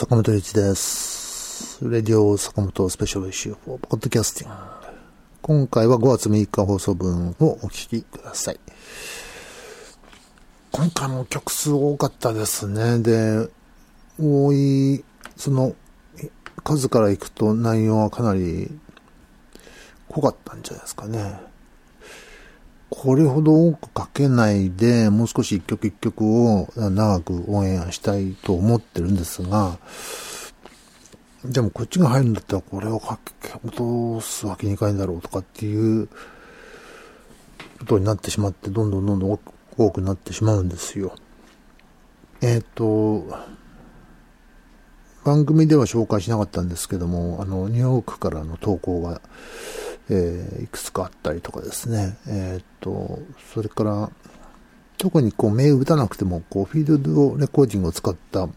坂本龍一です。 Radio Sakamoto special issue for podcasting。今回は5月6日放送分をお聞きください。今回も曲数多かったですね。で、多い、その、数からいくと内容はかなり濃かったんじゃないですかね。これほど多くかけないで、もう少し一曲一曲を長くオンエアしたいと思ってるんですが、でもこっちが入るんだったらこれをかけ、落とすわけにいかないんだろうとかっていうことになってしまって、どんどんどんどん多くなってしまうんですよ。えっ、と、番組では紹介しなかったんですけども、あの、ニューヨークからの投稿が、えーいくつかあったりとかですね。えっ、と、それから、特にこう、目打たなくても、こう、フィールドレコーディングを使った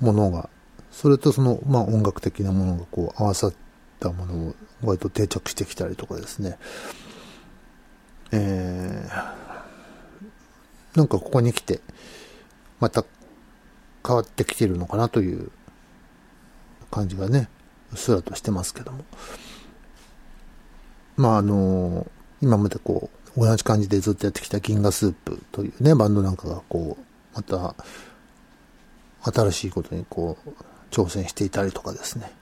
ものが、それとその、まあ、音楽的なものがこう、合わさったものを、割と定着してきたりとかですね。えー、なんかここに来て、また変わってきてるのかなという感じがね、うっすらとしてますけども。まああの、今までこう、同じ感じでずっとやってきた銀河スープというね、バンドなんかがこう、また、新しいことにこう、挑戦していたりとかですね。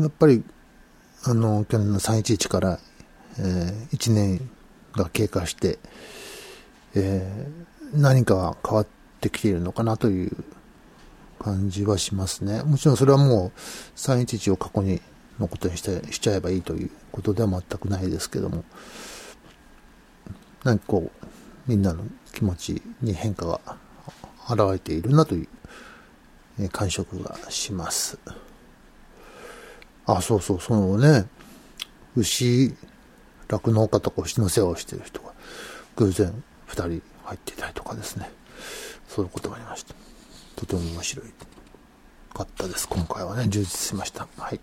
やっぱり、あの、去年の311から、えー1年が経過して、えー何かが変わってきているのかなという感じはしますね。もちろんそれはもう311を過去にのことにしてしちゃえばいいということでは全くないですけども、何かこう、みんなの気持ちに変化が現れているなという感触がします。あ、そうそう、そのね、牛、酪農家とか牛の世話をしている人が偶然二人入っていたりとかですね。そういうことがありました。とても面白いかったです。今回はね、充実しました。はい。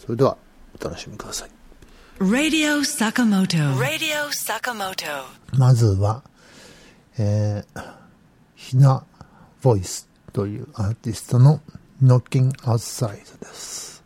それでは、お楽しみください。Radio Sakamoto. Radio Sakamoto. まずは、えー、ひなボイスというアーティストの Knocking Outside です。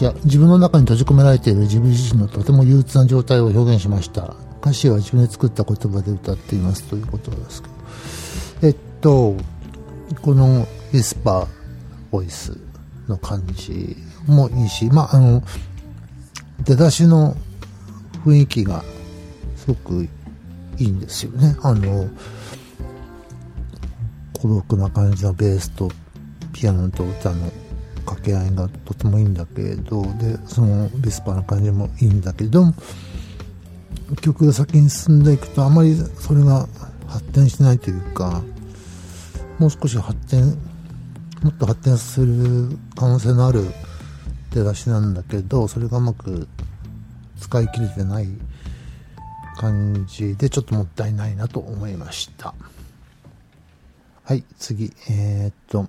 作詞自分の中に閉じ込められている自分自身のとても憂鬱な状態を表現しました。歌詞は自分で作った言葉で歌っていますということですけど。えっと、このウィスパーボイスの感じもいいし、まあ、あの、出だしの雰囲気がすごくいいんですよね。あの、孤独な感じのベースとピアノと歌の掛け合いがとてもいいんだけどでそのビスパーな感じもいいんだけど曲が先に進んでいくとあまりそれが発展しないというかもう少し発展もっと発展する可能性のある出だしなんだけどそれがうまく使い切れてない感じでちょっともったいないなと思いました。はい、次。えーっと、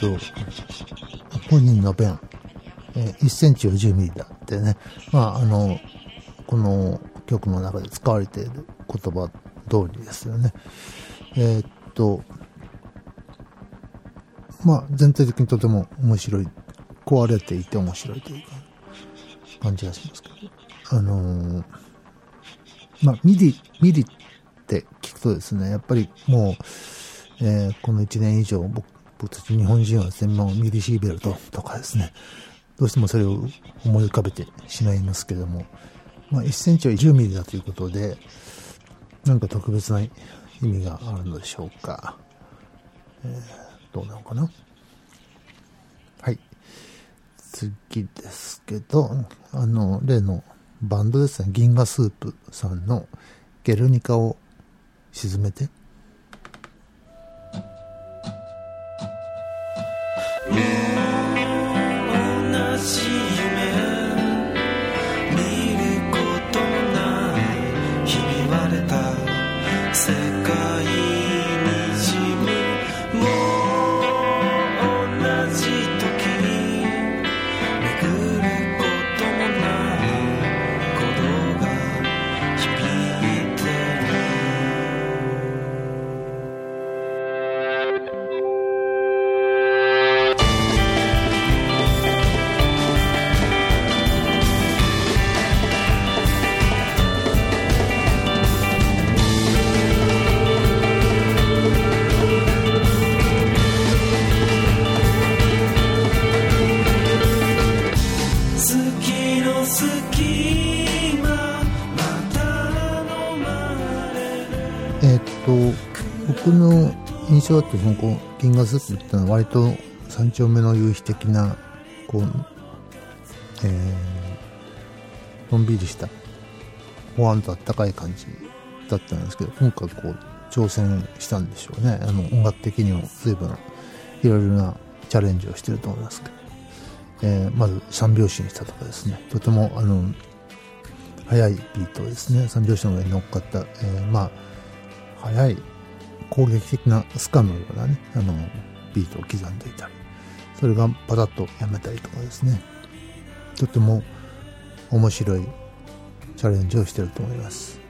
と、本人の弁、えー1センチを10ミリだってね、まあ、あの、この曲の中で使われている言葉通りですよね。えーっと、まあ、全体的にとても面白い、壊れていて面白いという、感じがしますけど。あのーまあ、ミリ、ミリって聞くとですね、やっぱりもう、えーこの1年以上僕、僕たち日本人はですね、もうミリシーベルトとかですね、どうしてもそれを思い浮かべてしまいますけども、まあ、1センチは10ミリだということで、なんか特別な意味があるのでしょうか。えーどうなのかな？はい。次ですけど、あの、例のバンドですね、銀河スープさんのゲルニカを沈めて。同だと、その、こう、銀河スープってのは割と三丁目の夕日的な、こう、えー、のんびりした、ほわんとあったかい感じだったんですけど、今回こう、挑戦したんでしょうね。あの、音楽的にも随分、いろいろなチャレンジをしてると思いますけど。えーまず三拍子にしたとかですね、とても、あの、速いビートですね、三拍子の上に乗っかった、えーまあ、速い攻撃的なスカのようなね、あの、ビートを刻んでいたり、それがパタッとやめたりとかですね、とても面白いチャレンジをしてると思います。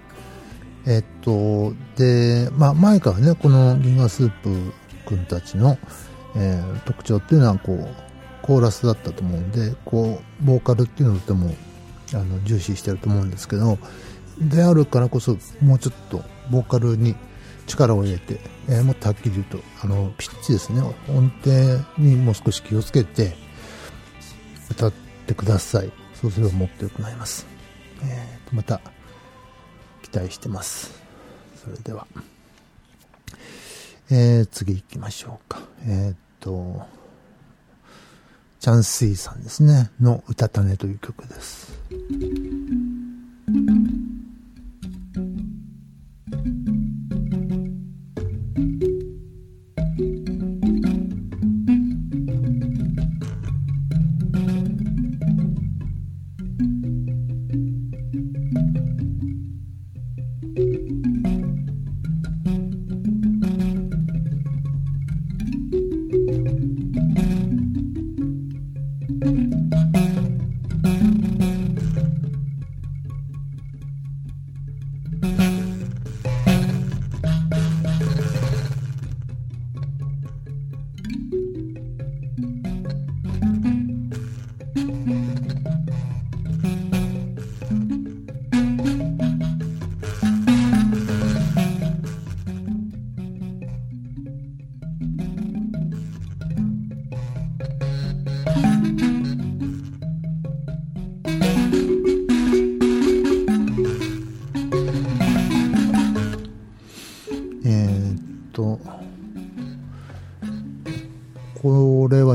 えっと、で、まあ前からね、この銀河スープ君たちの、えー特徴っていうのはこう、コーラスだったと思うんで、こう、ボーカルっていうのとても、あの、重視してると思うんですけど、であるからこそ、もうちょっと、ボーカルに力を入れて、えーもっとはっきり言うと、あの、ピッチですね、音程にもう少し気をつけて、歌ってください。そうすればもっと良くなります。えーと、また、期待してます。それでは。えー、次行きましょうか。えっと、チャンスイさんですね、の歌種という曲です。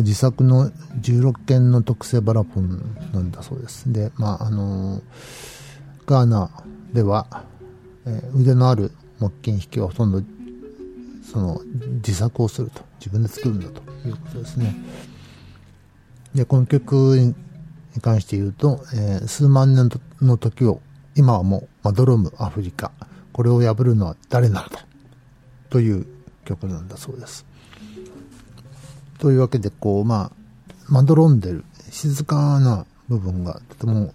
自作の16件の特製バラポンなんだそうです。で、まあ、あのガーナでは、えー腕のある木琴弾きはほとんど、その、自作をすると。自分で作るんだということですね。で、この曲に関して言うと、えー数万年の時を、今はもう、まどろむアフリカ。これを破るのは誰なのだ？という曲なんだそうです。というわけで、こう、まあ、まどろんでる、静かな部分がとても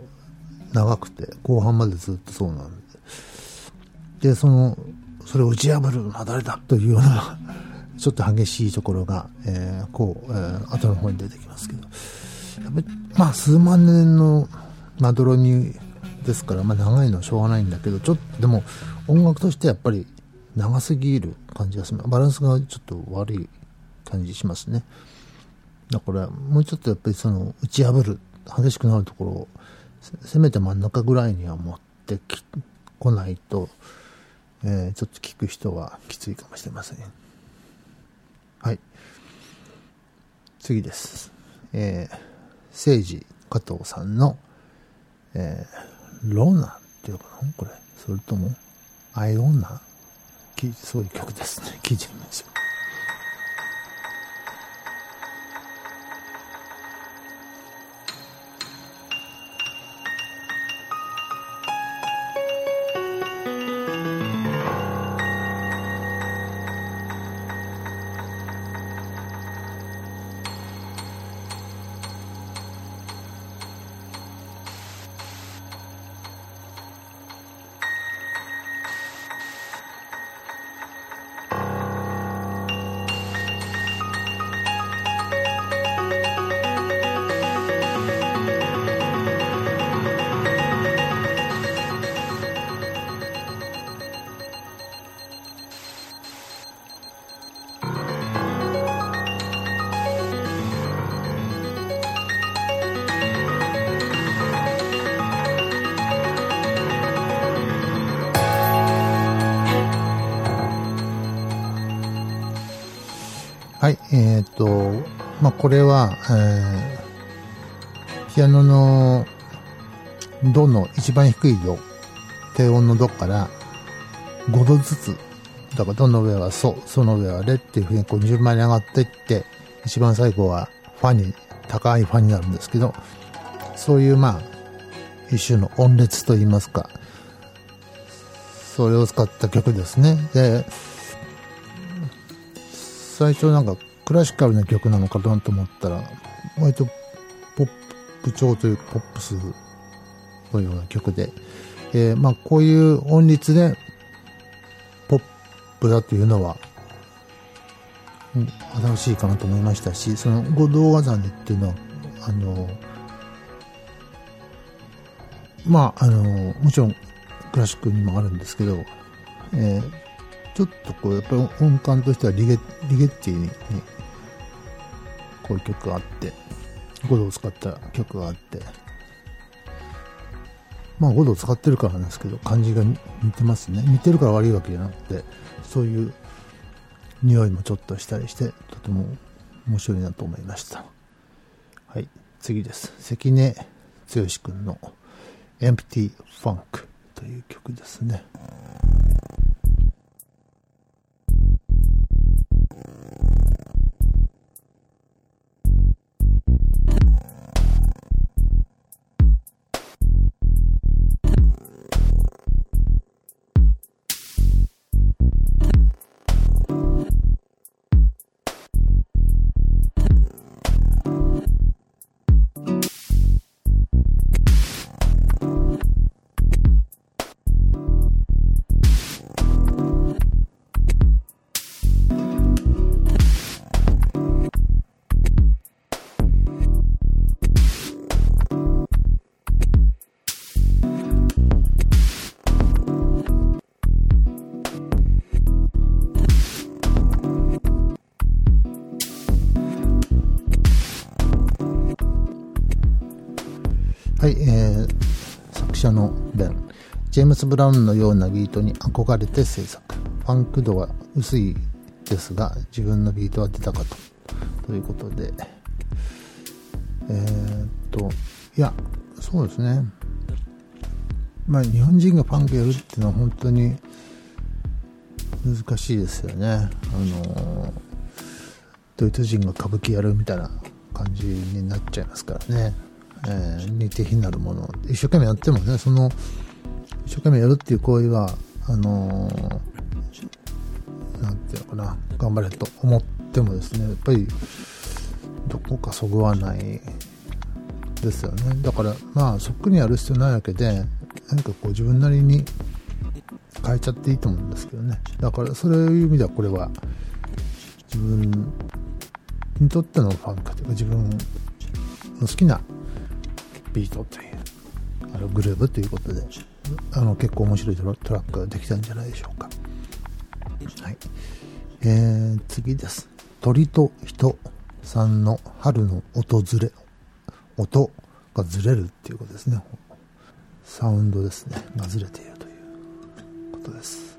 長くて、後半までずっとそうなんで。で、その、それを打ち破るのは誰だというような、ちょっと激しいところが、えーこう、えー後の方に出てきますけど、やっぱ、まあ、数万年のまどろみですから、まあ、長いのはしょうがないんだけど、ちょっと、でも、音楽としてやっぱり長すぎる感じがする。バランスがちょっと悪い感じしますね。だから、もうちょっとやっぱりその、打ち破る、激しくなるところを、せめて真ん中ぐらいには持ってき、来ないと、えーちょっと聞く人はきついかもしれません。はい。次です。えー、聖治加藤さんの、えー、ロナっていうのかな？これ。それとも、アイロンナ？きそういう曲ですね。聞いてみましょう。ドの一番低いド、低音のドから5度ずつ、だからドの上はソ、ソの上はレっていう風にこう順番に上がっていって、一番最後はファに、高いファになるんですけど、そういうまあ、一種の音列といいますか、それを使った曲ですね。で、最初なんかクラシカルな曲なのかなと思ったら、割とポップ調というかポップスのような曲で、えーまあこういう音律でポップだというのは、うん新しいかなと思いましたし、その五道ガザネっていうのは、あの、まああの、もちろんクラシックにもあるんですけど、えーちょっとこう、やっぱり音感としてはリゲリゲッティに、ね、こういう曲があって、5度を使った曲があって、まあ5度使ってるからなんですけど、感じが似てますね。似てるから悪いわけじゃなくて、そういう匂いもちょっとしたりして、とても面白いなと思いました。はい、次です。関根剛君の Empty Funk という曲ですね。ジェームス・ブラウンのようなビートに憧れて制作。ファンク度は薄いですが、自分のビートは出たかと。ということで。えー、っと、いや、そうですね。まあ、日本人がファンクやるっていうのは本当に難しいですよね。あの、ドイツ人が歌舞伎やるみたいな感じになっちゃいますからね。えー似て非なるもの一生懸命やってもねその一生懸命やるっていう行為はあのーなんていうのかな頑張れと思ってもですねやっぱりどこかそぐわないですよね。だからまあそっくりやる必要ないわけで何かこう自分なりに変えちゃっていいと思うんですけどね。だからそういう意味ではこれは自分にとってのファンクというか自分の好きなビートというあのグルーブということであの結構面白いトラックができたんじゃないでしょうか。はい。えー、次です。鳥と人さんの春の訪れ音がずれるっていうことですね。サウンドですね。がずれているということです。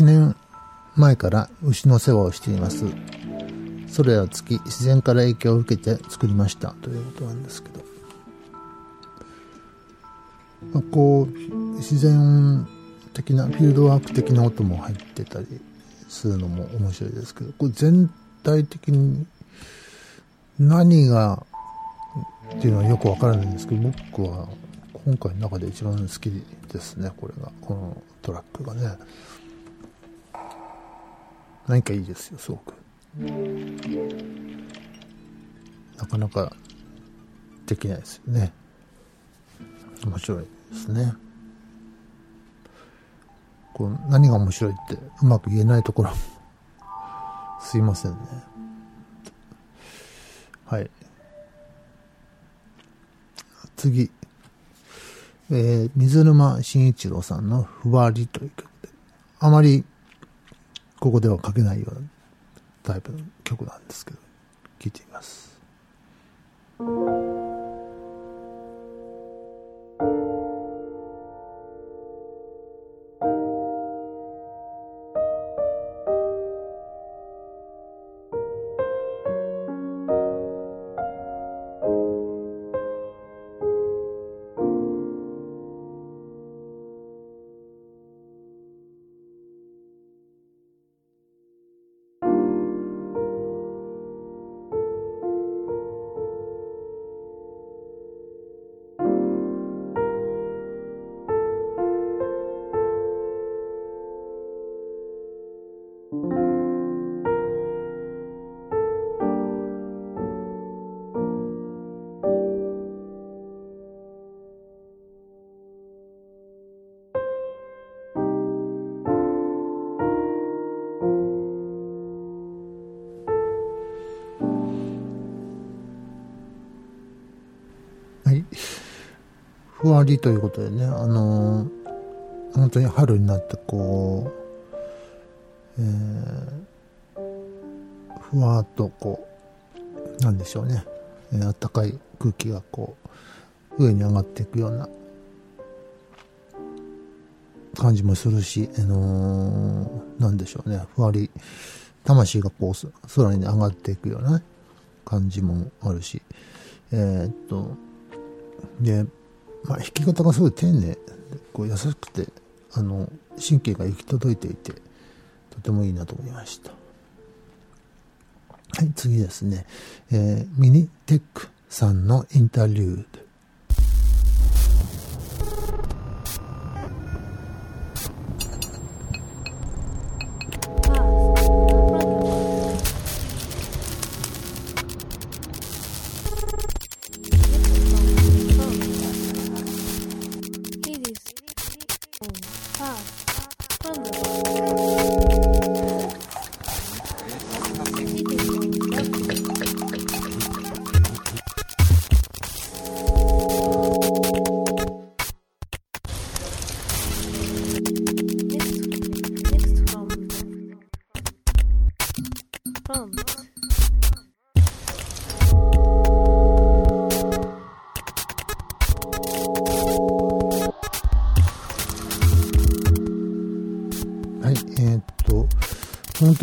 1年前から牛の世話をしています。それは月、自然から影響を受けて作りましたということなんですけど。まあ、こう、自然的な、フィールドワーク的な音も入ってたりするのも面白いですけど、これ全体的に何がっていうのはよくわからないんですけど、僕は今回の中で一番好きですね、これが。このトラックがね。何かいいですよ、すごく。なかなかできないですよね。面白いですね。こう何が面白いってうまく言えないところすいませんね。はい。次。えー、水沼慎一郎さんのふわりという曲で、あまりここでは書けないようなタイプの曲なんですけど、聴いてみます。ふわりということでね、あのー本当に春になってこう、えー、ふわっとこう、なんでしょうね、えー、暖かい空気がこう、上に上がっていくような感じもするし、あのーなんでしょうね、ふわり、魂がこう、空に上がっていくようなね感じもあるし、えーっと、で、まあ、弾き方がすごい丁寧、こう優しくて、あの、神経が行き届いていて、とてもいいなと思いました。はい、次ですね。えーミニテックさんのインタリュー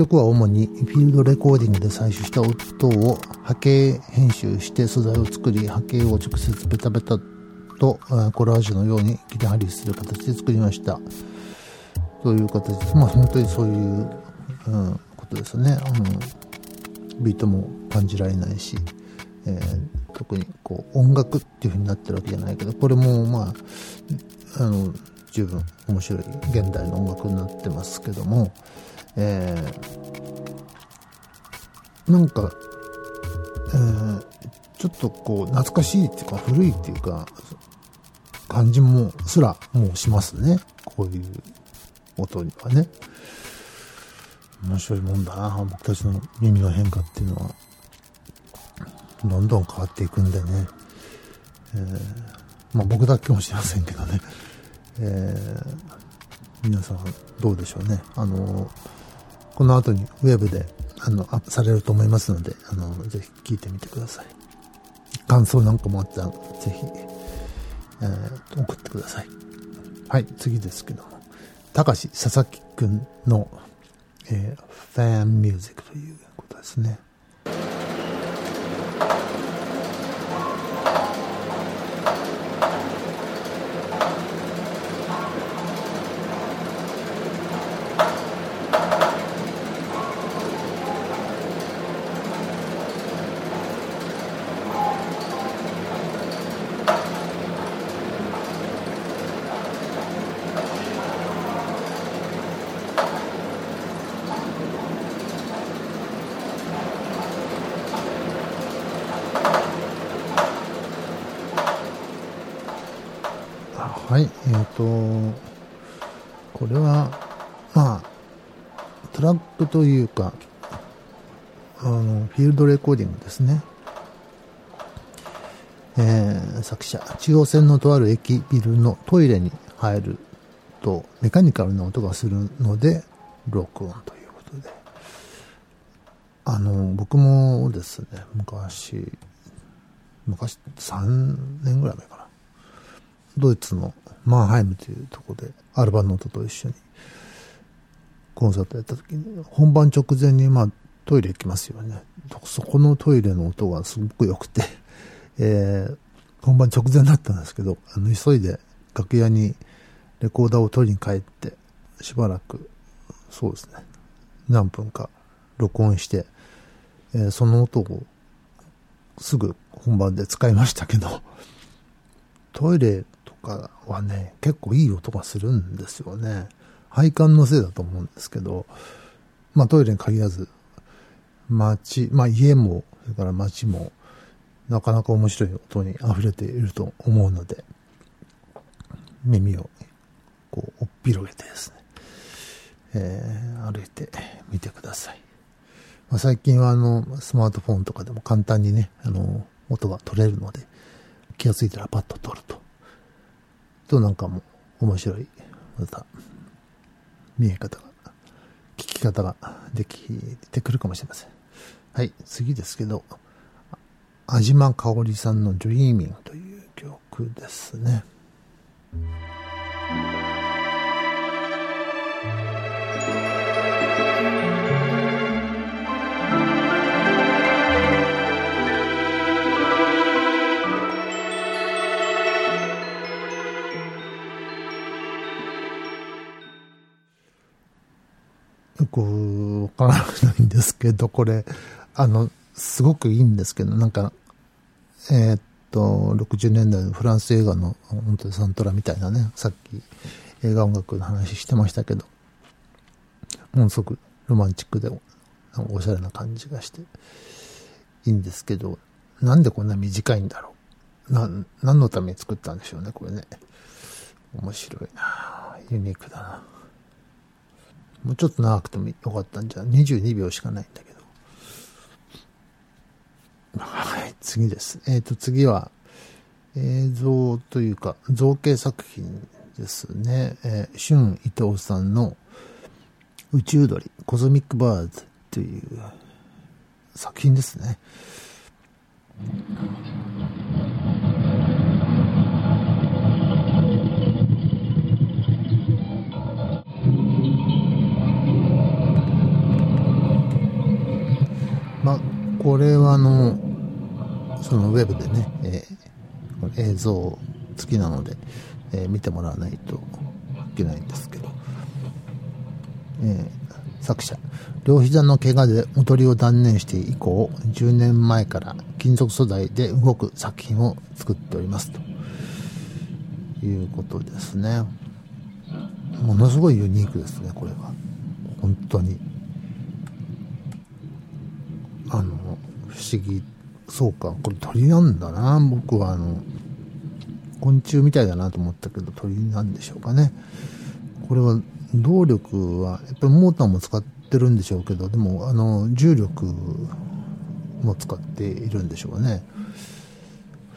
曲は主にフィールドレコーディングで採取した音等を波形編集して素材を作り、波形を直接ベタベタとコラージュのように切り張りする形で作りました。という形です。まあ本当にそういう、うん、ことですね。うん、ビートも感じられないし、えー特にこう音楽っていう風になってるわけじゃないけど、これもまあ、あの、十分面白い現代の音楽になってますけども、えーなんか、えーちょっとこう懐かしいっていうか古いっていうか感じもすらもうしますね。こういう音にはね。面白いもんだな。僕たちの耳の変化っていうのは。どんどん変わっていくんでね、えーまあ僕だけかもしれませんけどね、えー皆さんどうでしょうね。あのこの後にウェブであのアップされると思いますのであのぜひ聞いてみてください。感想なんかもあったらぜひ、えー送ってください。はい次ですけども。高橋佐々木くんの、えーファンミュージックということですねはい、えっ、と、これは、まあ、トラックというか、あの、フィールドレコーディングですね。えー作者、中央線のとある駅ビルのトイレに入ると、メカニカルな音がするので、録音ということで。あの、僕もですね、昔、昔、3年ぐらい前かな。ドイツのマンハイムというところでアルバノートと一緒にコンサートやった時に本番直前にまあトイレ行きますよね。そこのトイレの音がすごく良くて、えー本番直前だったんですけどあの急いで楽屋にレコーダーを取りに帰ってしばらくそうですね。何分か録音して、えーその音をすぐ本番で使いましたけどトイレかはね、結構いい音がするんですよね。配管のせいだと思うんですけど、まあトイレに限らず、街、まあ家も、それから街も、なかなか面白い音に溢れていると思うので、耳をこう、おっぴろげてですね、えー歩いてみてください。まあ、最近はあの、スマートフォンとかでも簡単にね、あの、音が取れるので、気がついたらパッと撮ると。となんかも面白い、また、見え方が、聞き方ができてくるかもしれません。はい、次ですけど、安島香織さんの Dreaming という曲ですね。よくわからないんですけど、これ、あの、すごくいいんですけど、なんか、えーっと、60年代のフランス映画の、本当にサントラみたいなね、さっき映画音楽の話してましたけど、ものすごくロマンチックで、おおしゃれな感じがして、いいんですけど、なんでこんな短いんだろう。な、何のために作ったんでしょうね、これね。面白いなユニークだな。もうちょっと長くてもよかったんじゃ、22秒しかないんだけど。はい、次です。えっ、と、次は、映像というか、造形作品ですね。えー、春伊藤さんの宇宙鳥、 Cosmic Birds という作品ですね。これはあの、そのウェブでね、えーこれ映像付きなので、えー見てもらわないといけないんですけど、えー作者、両膝の怪我で踊りを断念して以降、10年前から金属素材で動く作品を作っておりますということですね。ものすごいユニークですね、これは。本当に。あの、不思議。そうか、これ鳥なんだな。僕はあの、昆虫みたいだなと思ったけど、鳥なんでしょうかね。これは、動力は、やっぱりモーターも使ってるんでしょうけど、でも、あの、重力も使っているんでしょうね。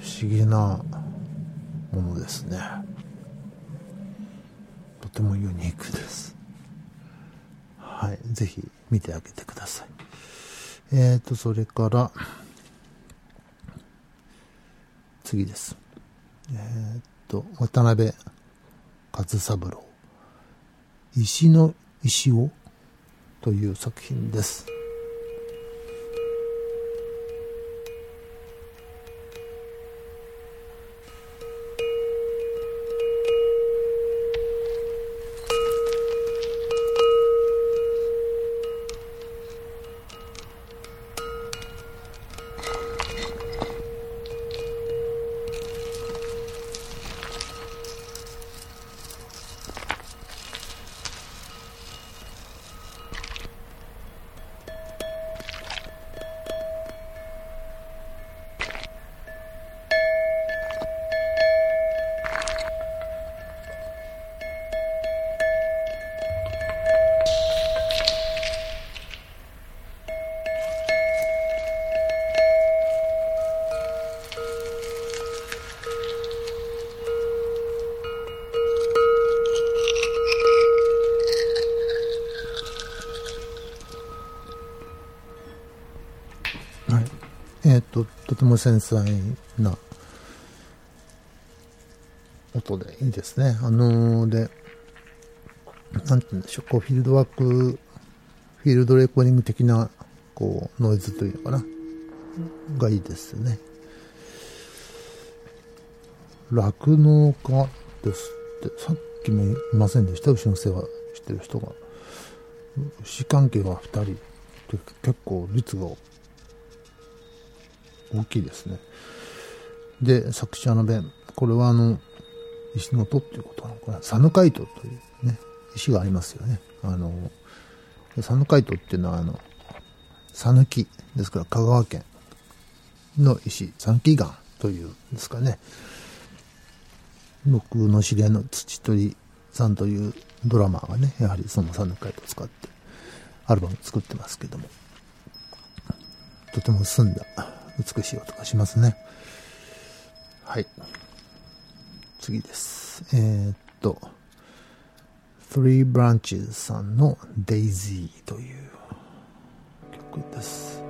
不思議なものですね。とてもユニークです。はい。ぜひ見てあげてください。えーと、それから、次です。えーと、渡辺和三郎。石の石をという作品です。と、ても繊細な音でいいですね。あのーで、なんて言うんでしょう、こう、フィールドワーク、フィールドレコーディング的な、こう、ノイズというのかな、がいいですね。酪農家ですって、さっきもいませんでした、牛の世話してる人が。牛関係が2人って結構率が大きいですね。で、作者の弁。これはあの、石の戸っていうことなのかな。サヌカイトというね、石がありますよね。あの、サヌカイトっていうのはあの、サヌキですから香川県の石、サヌキ岩というんですかね。僕の知り合いの土取さんというドラマーがね、やはりそのサヌカイトを使ってアルバム作ってますけども、とても澄んだ美しい音がしますね。はい。次です。えーっと、Three Branches さんの Daisy という曲です。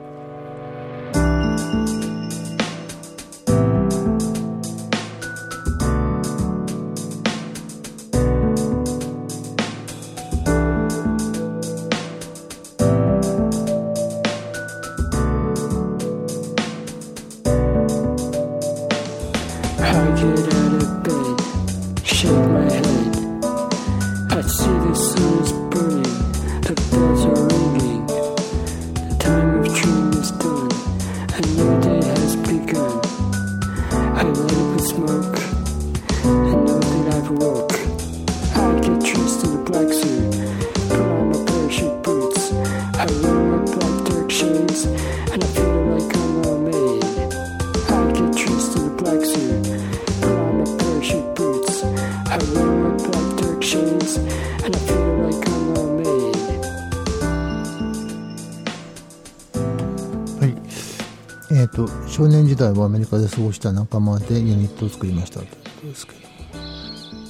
代はアメリカで過ごした仲間でユニットを作りましたということですけど。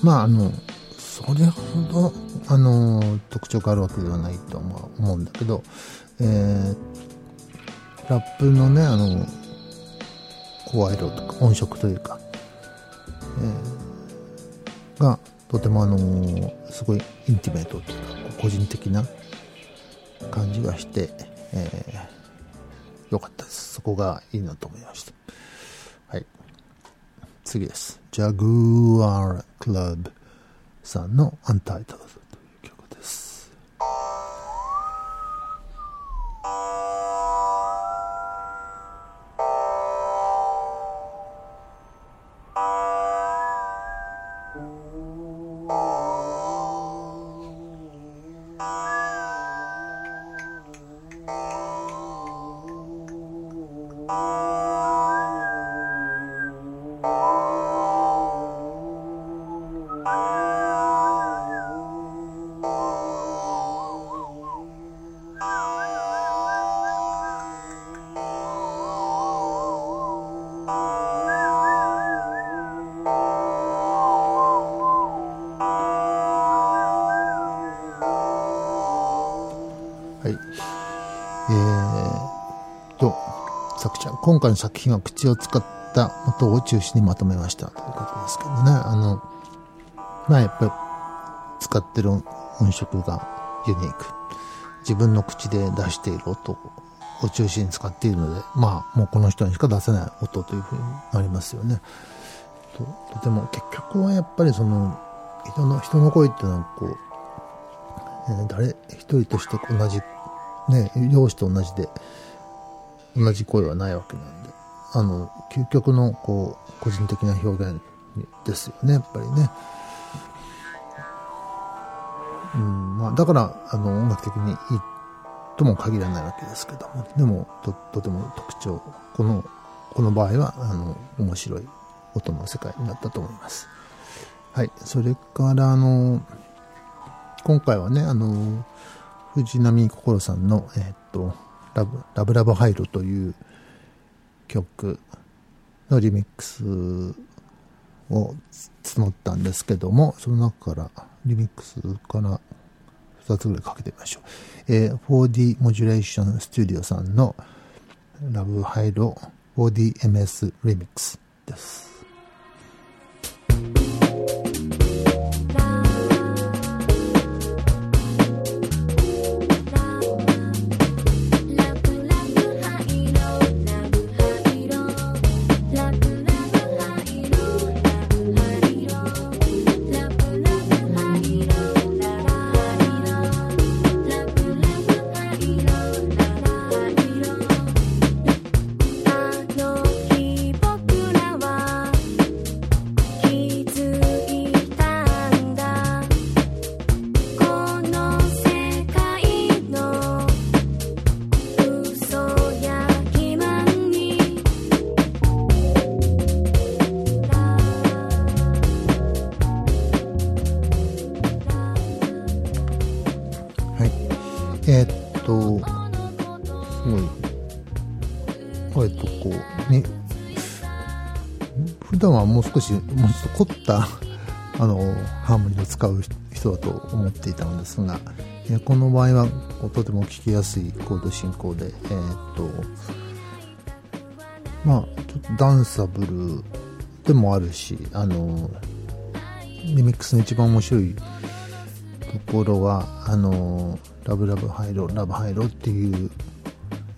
まあ、あの、それほど、あの、特徴があるわけではないとは思うんだけど、えーラップのね、あの、声色とか音色というか、えーが、とてもあのすごい intimate というか、個人的な感じがして、えー、良かったです。そこがいいなと思いました。はい。次です。ジャグアークラブさんのアンタイトル今回の作品は口を使った音を中心にまとめましたということですけどね。あの、まあやっぱり使ってる音色がユニーク。自分の口で出している音を中心に使っているので、まあもうこの人にしか出せない音というふうになりますよね。ととても結局はやっぱりその人の人の声っていうのはこうえー誰一人として同じ、ね、容姿と同じで、同じ声はないわけなんで、あの、究極の、こう、個人的な表現ですよね、やっぱりね。うん、まあ、だから、あの、音楽的にいいとも限らないわけですけども、でも、と、とても特徴、この、この場合は、あの、面白い音の世界になったと思います。はい。それから、あの、今回はね、あの、藤波心さんの、えーっと、ラブ、ラブラブハイロという曲のリミックスを募ったんですけども、その中から、リミックスから2つぐらいかけてみましょう。えー 4D モジュレーションスタジオさんのラブハイロ 4DMS リミックスです。もう少し、もうちょっと凝った、あの、ハーモニーを使う人だと思っていたのですが、えこの場合は、とても聴きやすいコード進行で、えーっと、まあ、ちょっとダンサブルでもあるし、あの、リミックスの一番面白いところは、あの、ラブラブハイロ、ラブハイロっていう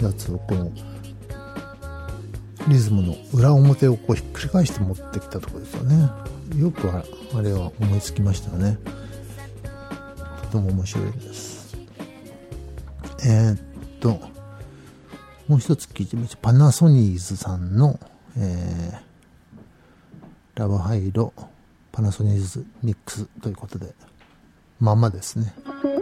やつをこの、リズムの裏表をこうひっくり返して持ってきたところですよね。よくあれは思いつきましたよね。とても面白いです。えーっと、もう一つ聞いてみましょう。パナソニーズさんの、えー、ラブハイロ、パナソニーズミックスということで、ままですね。「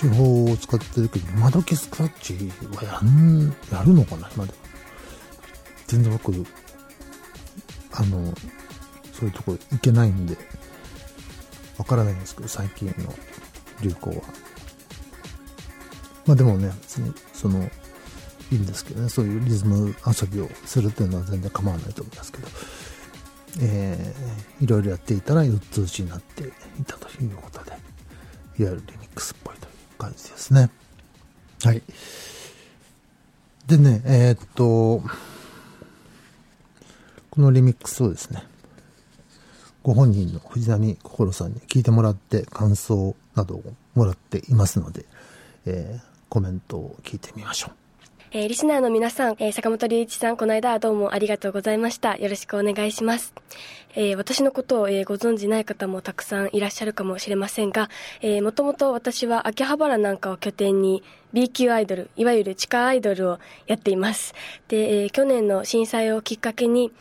手法を使ってるけど、今時スクラッチはやん、やるのかな今で。全然僕、あの、そういうとこ行けないんで、わからないんですけど、最近の流行は。まあでもね、別に、その、いいんですけどね、そういうリズム遊びをするっていうのは全然構わないと思いますけど、えー、いろいろやっていたら4つ打ちになっていたということで、いわゆるリミックス感じですね。はい。でね、えーっと、このリミックスをですね、ご本人の藤波心さんに聞いてもらって感想などをもらっていますので、えーコメントを聞いてみましょう。えーリスナーの皆さん、えー坂本龍一さん、この間はどうもありがとうございました。よろしくお願いします。えー私のことを、えーご存じない方もたくさんいらっしゃるかもしれませんが、えーもともと私は秋葉原なんかを拠点に B 級アイドル、いわゆる地下アイドルをやっています。で、えー去年の震災をきっかけに、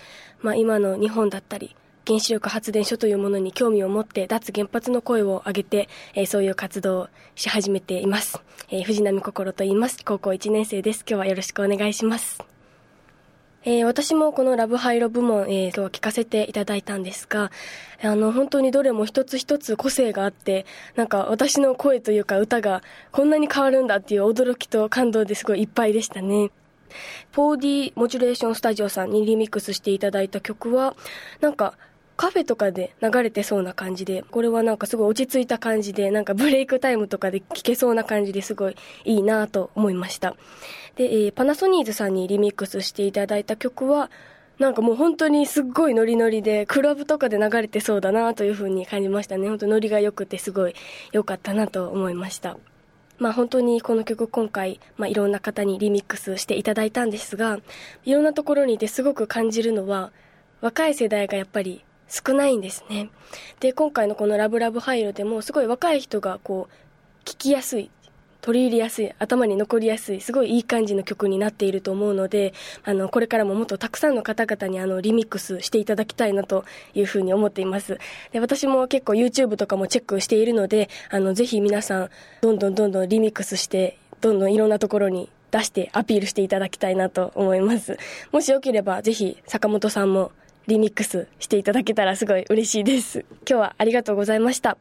まあ今の日本だったり、原子力発電所というものに興味を持って脱原発の声を上げて、えーそういう活動をし始めています、えー藤波心と言います。高校1年生です。今日はよろしくお願いします。えー私もこのラブハイロ部門、えー今日は聞かせていただいたんですが、あの、本当にどれも一つ一つ個性があって、なんか私の声というか歌がこんなに変わるんだっていう驚きと感動ですごいいっぱいでしたね。4D モチュレーションスタジオさんにリミックスしていただいた曲は、なんか、カフェとかで流れてそうな感じで、これはなんかすごい落ち着いた感じで、なんかブレイクタイムとかで聴けそうな感じですごいいいなと思いました。で、えーパナソニーズさんにリミックスしていただいた曲は、なんかもう本当にすっごいノリノリで、クラブとかで流れてそうだなという風に感じましたね。本当ノリが良くてすごい良かったなと思いました。まあ本当にこの曲今回、まあいろんな方にリミックスしていただいたんですが、いろんなところにいてすごく感じるのは、若い世代がやっぱり少ないんですね。で、今回のこのラブラブハイロでもすごい若い人がこう、聞きやすい、取り入れやすい、頭に残りやすい、すごいいい感じの曲になっていると思うので、あの、これからももっとたくさんの方々にあの、リミックスしていただきたいなというふうに思っています。で、私も結構 YouTube とかもチェックしているので、あの、ぜひ皆さん、どんどんどんどんリミックスして、どんどんいろんなところに出してアピールしていただきたいなと思います。もしよければ、ぜひ坂本さんもリミックスしていただけたらすごい嬉しいです。今日はありがとうございました。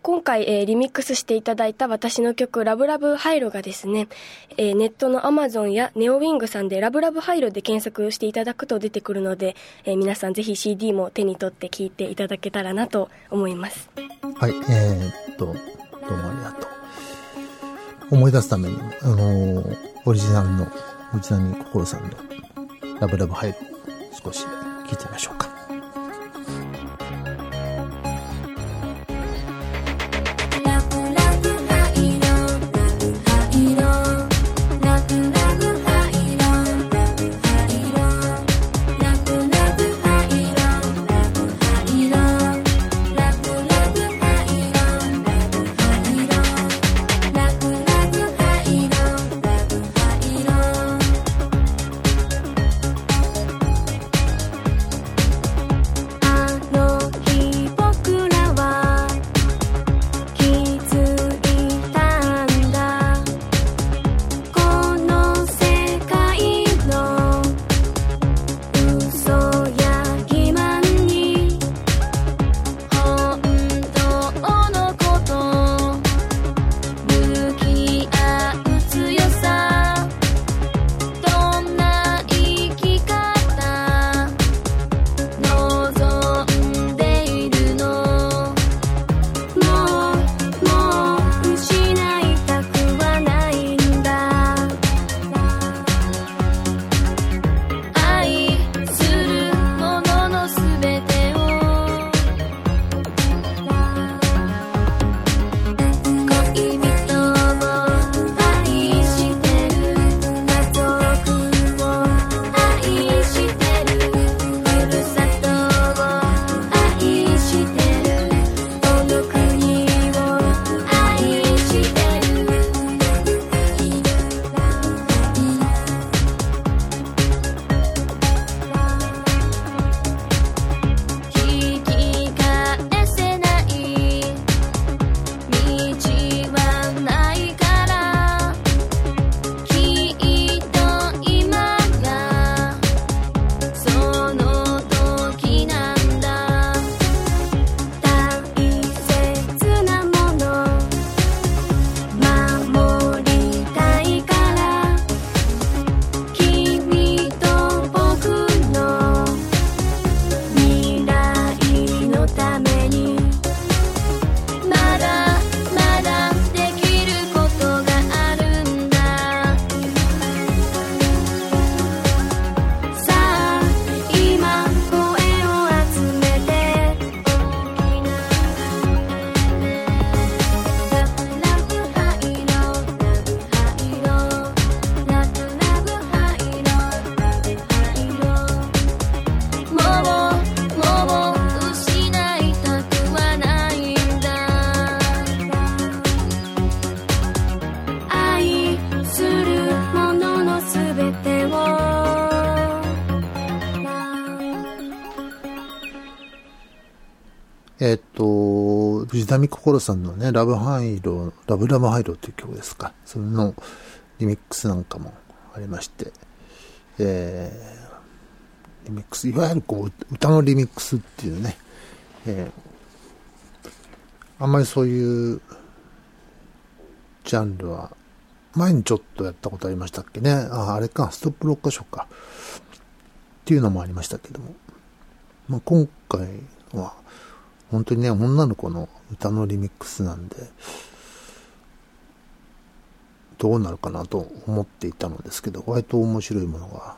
今回、えーリミックスしていただいた私の曲、ラブラブハイロがですね、えーネットの Amazon やネオウィングさんでラブラブハイロで検索していただくと出てくるので、えー皆さんぜひ CD も手に取って聴いていただけたらなと思います。はい、えーっと、どうもありがとう。思い出すために、あのーオリジナルの藤波心さんのラブラブハイル、少し聞いてみましょうか。と、藤波心さんのね、 Love 廃炉、Love Love 廃炉っていう曲ですか。それのリミックスなんかもありまして、えー、リミックス、いわゆるこう、歌のリミックスっていうね、えー、あんまりそういうジャンルは、前にちょっとやったことありましたっけね。あ、あれか、ストップロッカーショーか。っていうのもありましたけども。まあ、今回は、本当にね、女の子の歌のリミックスなんで、どうなるかなと思っていたのですけど、割と面白いものが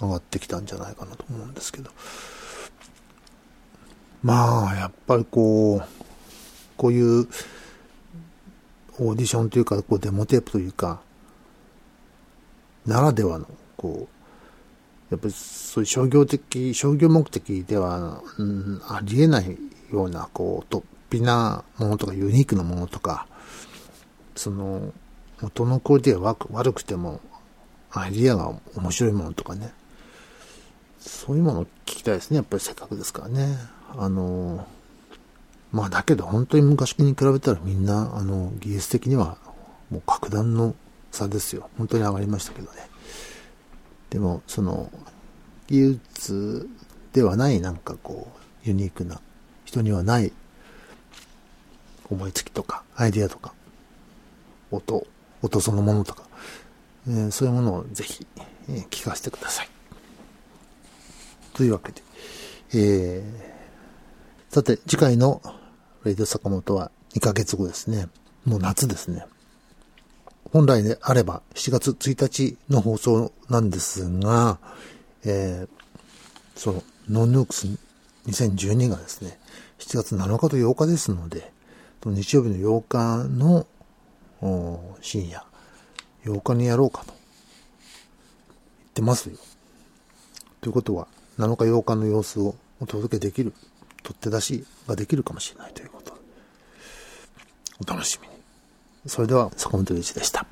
上がってきたんじゃないかなと思うんですけど。まあ、やっぱりこう、こういうオーディションというか、こうデモテープというか、ならではの、こう、やっぱりそういう商業的、商業目的では、うん、ありえないような、こう、突飛なものとか、ユニークなものとか、その、元のクオリティが悪悪くても、アイディアが面白いものとかね、そういうものを聞きたいですね、やっぱりせっかくですからね。あの、まあだけど本当に昔に比べたらみんな、あの、技術的にはもう格段の差ですよ。本当に上がりましたけどね。でも、その、技術ではないなんかこう、ユニークな、人にはない思いつきとか、アイディアとか、音、音そのものとか、えーそういうものをぜひ、えー聞かせてください。というわけで、えーさて、次回のレイディオ坂本は2ヶ月後ですね。もう夏ですね。本来であれば7月1日の放送なんですが、えーその、ノンヌークス2012がですね、7月7日と8日ですので、日曜日の8日の深夜、8日にやろうかと言ってますよ。ということは、7日8日の様子をお届けできる、取って出しができるかもしれないということ。お楽しみ。それでは、坂本龍一でした。